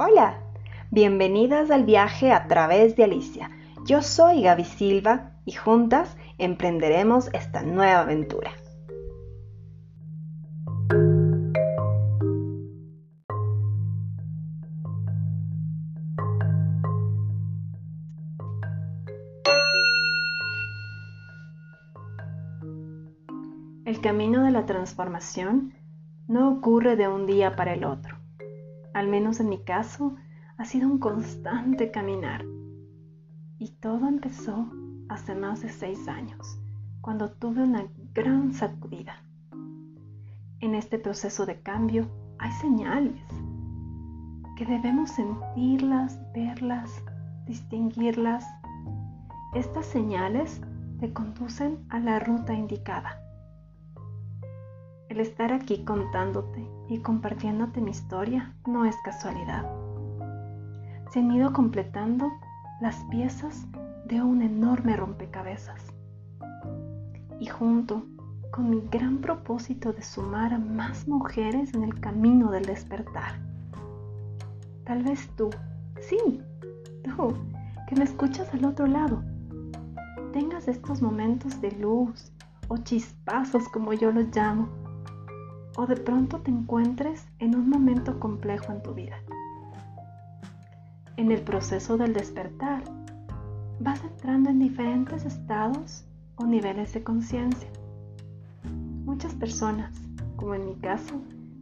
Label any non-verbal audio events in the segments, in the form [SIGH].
Hola, bienvenidas al viaje a través de Alicia. Yo soy Gaby Silva y juntas emprenderemos esta nueva aventura. El camino de la transformación no ocurre de un día para el otro. Al menos en mi caso, ha sido un constante caminar. Y todo empezó hace más de seis años, cuando tuve una gran sacudida. En este proceso de cambio hay señales que debemos sentirlas, verlas, distinguirlas. Estas señales te conducen a la ruta indicada. El estar aquí contándote y compartiéndote mi historia no es casualidad. Se han ido completando las piezas de un enorme rompecabezas. Y junto con mi gran propósito de sumar a más mujeres en el camino del despertar. Tal vez tú, sí, tú, que me escuchas al otro lado, tengas estos momentos de luz o chispazos como yo los llamo o de pronto te encuentres en un momento complejo en tu vida. En el proceso del despertar, vas entrando en diferentes estados o niveles de conciencia. Muchas personas, como en mi caso,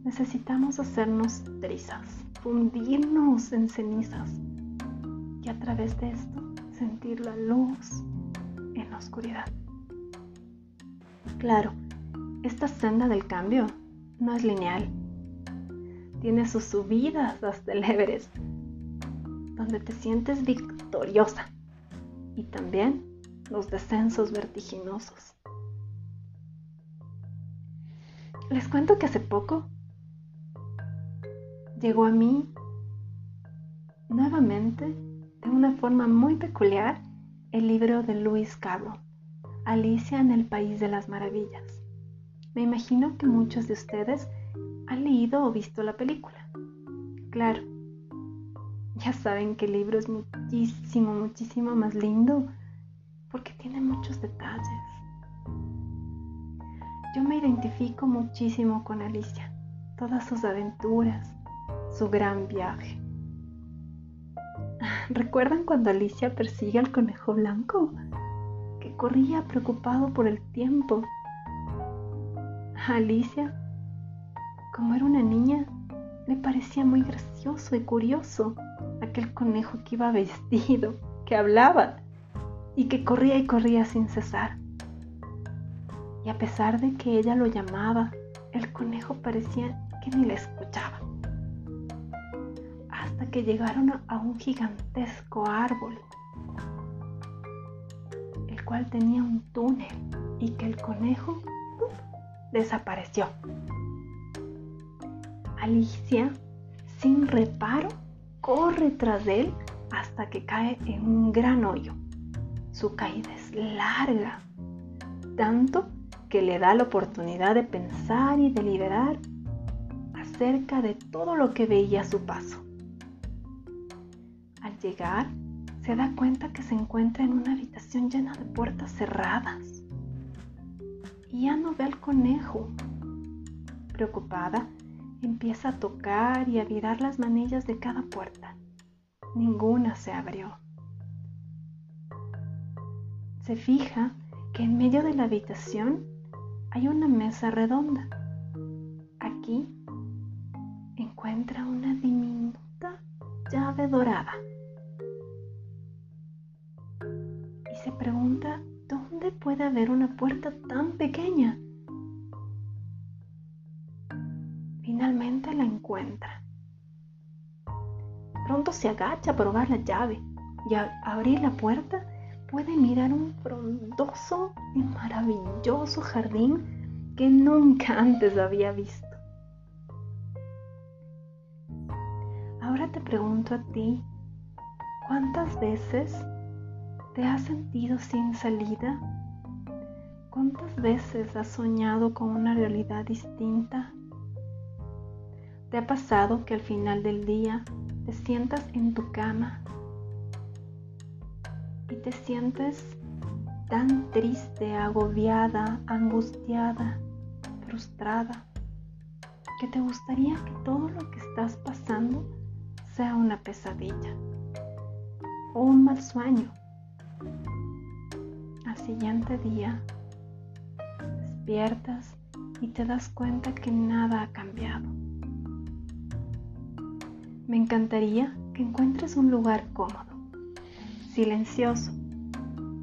necesitamos hacernos trizas, fundirnos en cenizas y a través de esto sentir la luz en la oscuridad. Claro, esta senda del cambio no es lineal. Tiene sus subidas hasta el Everest, donde te sientes victoriosa, y también los descensos vertiginosos. Les cuento que hace poco llegó a mí nuevamente, de una forma muy peculiar, el libro de Lewis Carroll, Alicia en el País de las Maravillas. Me imagino que muchos de ustedes han leído o visto la película. Claro, ya saben que el libro es muchísimo, muchísimo más lindo porque tiene muchos detalles. Yo me identifico muchísimo con Alicia, todas sus aventuras, su gran viaje. [LAUGHS] ¿Recuerdan cuando Alicia persigue al conejo blanco? Que corría preocupado por el tiempo Alicia, como era una niña, le parecía muy gracioso y curioso aquel conejo que iba vestido, que hablaba y que corría y corría sin cesar. Y a pesar de que ella lo llamaba, el conejo parecía que ni le escuchaba. Hasta que llegaron a un gigantesco árbol, el cual tenía un túnel y que el conejo desapareció. Alicia, sin reparo, corre tras él hasta que cae en un gran hoyo. Su caída es larga, tanto que le da la oportunidad de pensar y deliberar acerca de todo lo que veía a su paso. Al llegar, se da cuenta que se encuentra en una habitación llena de puertas cerradas y ya no ve al conejo. Preocupada, empieza a tocar y a virar las manillas de cada puerta. Ninguna se abrió. Se fija que en medio de la habitación hay una mesa redonda. Aquí encuentra una diminuta llave dorada. Y se pregunta ¿Dónde puede haber una puerta tan pequeña? Finalmente la encuentra. Pronto se agacha a probar la llave y al abrir la puerta puede mirar un frondoso y maravilloso jardín que nunca antes había visto. Ahora te pregunto a ti, ¿cuántas veces ¿Te has sentido sin salida? ¿Cuántas veces has soñado con una realidad distinta? ¿Te ha pasado que al final del día te sientas en tu cama y te sientes tan triste, agobiada, angustiada, frustrada, que te gustaría que todo lo que estás pasando sea una pesadilla o un mal sueño. Al siguiente día, despiertas y te das cuenta que nada ha cambiado. Me encantaría que encuentres un lugar cómodo, silencioso,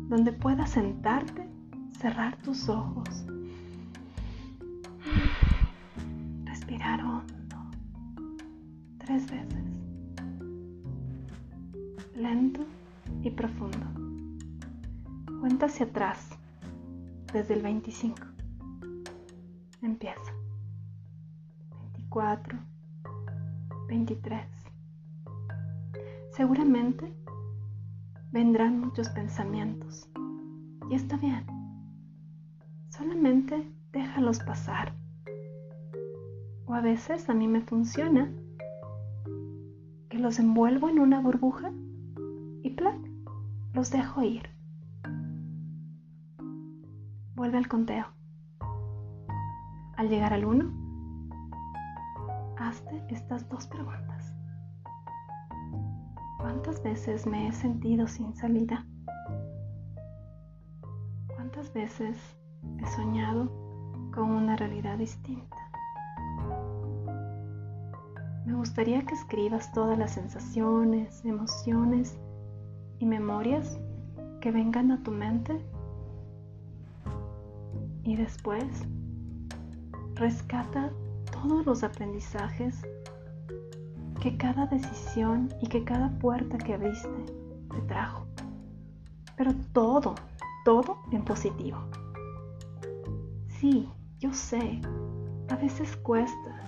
donde puedas sentarte, cerrar tus ojos, respirar hondo, tres veces, lento y profundo. Cuenta hacia atrás, desde el 25. Empieza. 24, 23. Seguramente vendrán muchos pensamientos. Y está bien. Solamente déjalos pasar. O a veces a mí me funciona que los envuelvo en una burbuja y plan, los dejo ir. Vuelve al conteo. Al llegar al 1, hazte estas dos preguntas. ¿Cuántas veces me he sentido sin salida? ¿Cuántas veces he soñado con una realidad distinta? Me gustaría que escribas todas las sensaciones, emociones y memorias que vengan a tu mente y después rescata todos los aprendizajes que cada decisión y que cada puerta que abriste te trajo. Pero todo, todo en positivo. Sí, yo sé, a veces cuesta.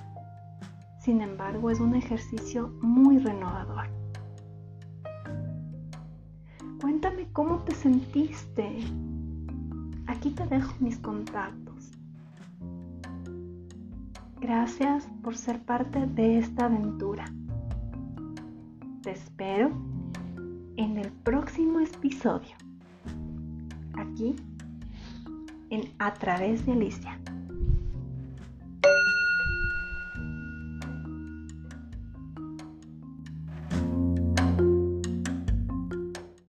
Sin embargo, es un ejercicio muy renovador. Cuéntame cómo te sentiste. Aquí te dejo mis contactos. Gracias por ser parte de esta aventura. Te espero en el próximo episodio. Aquí en A través de Alicia.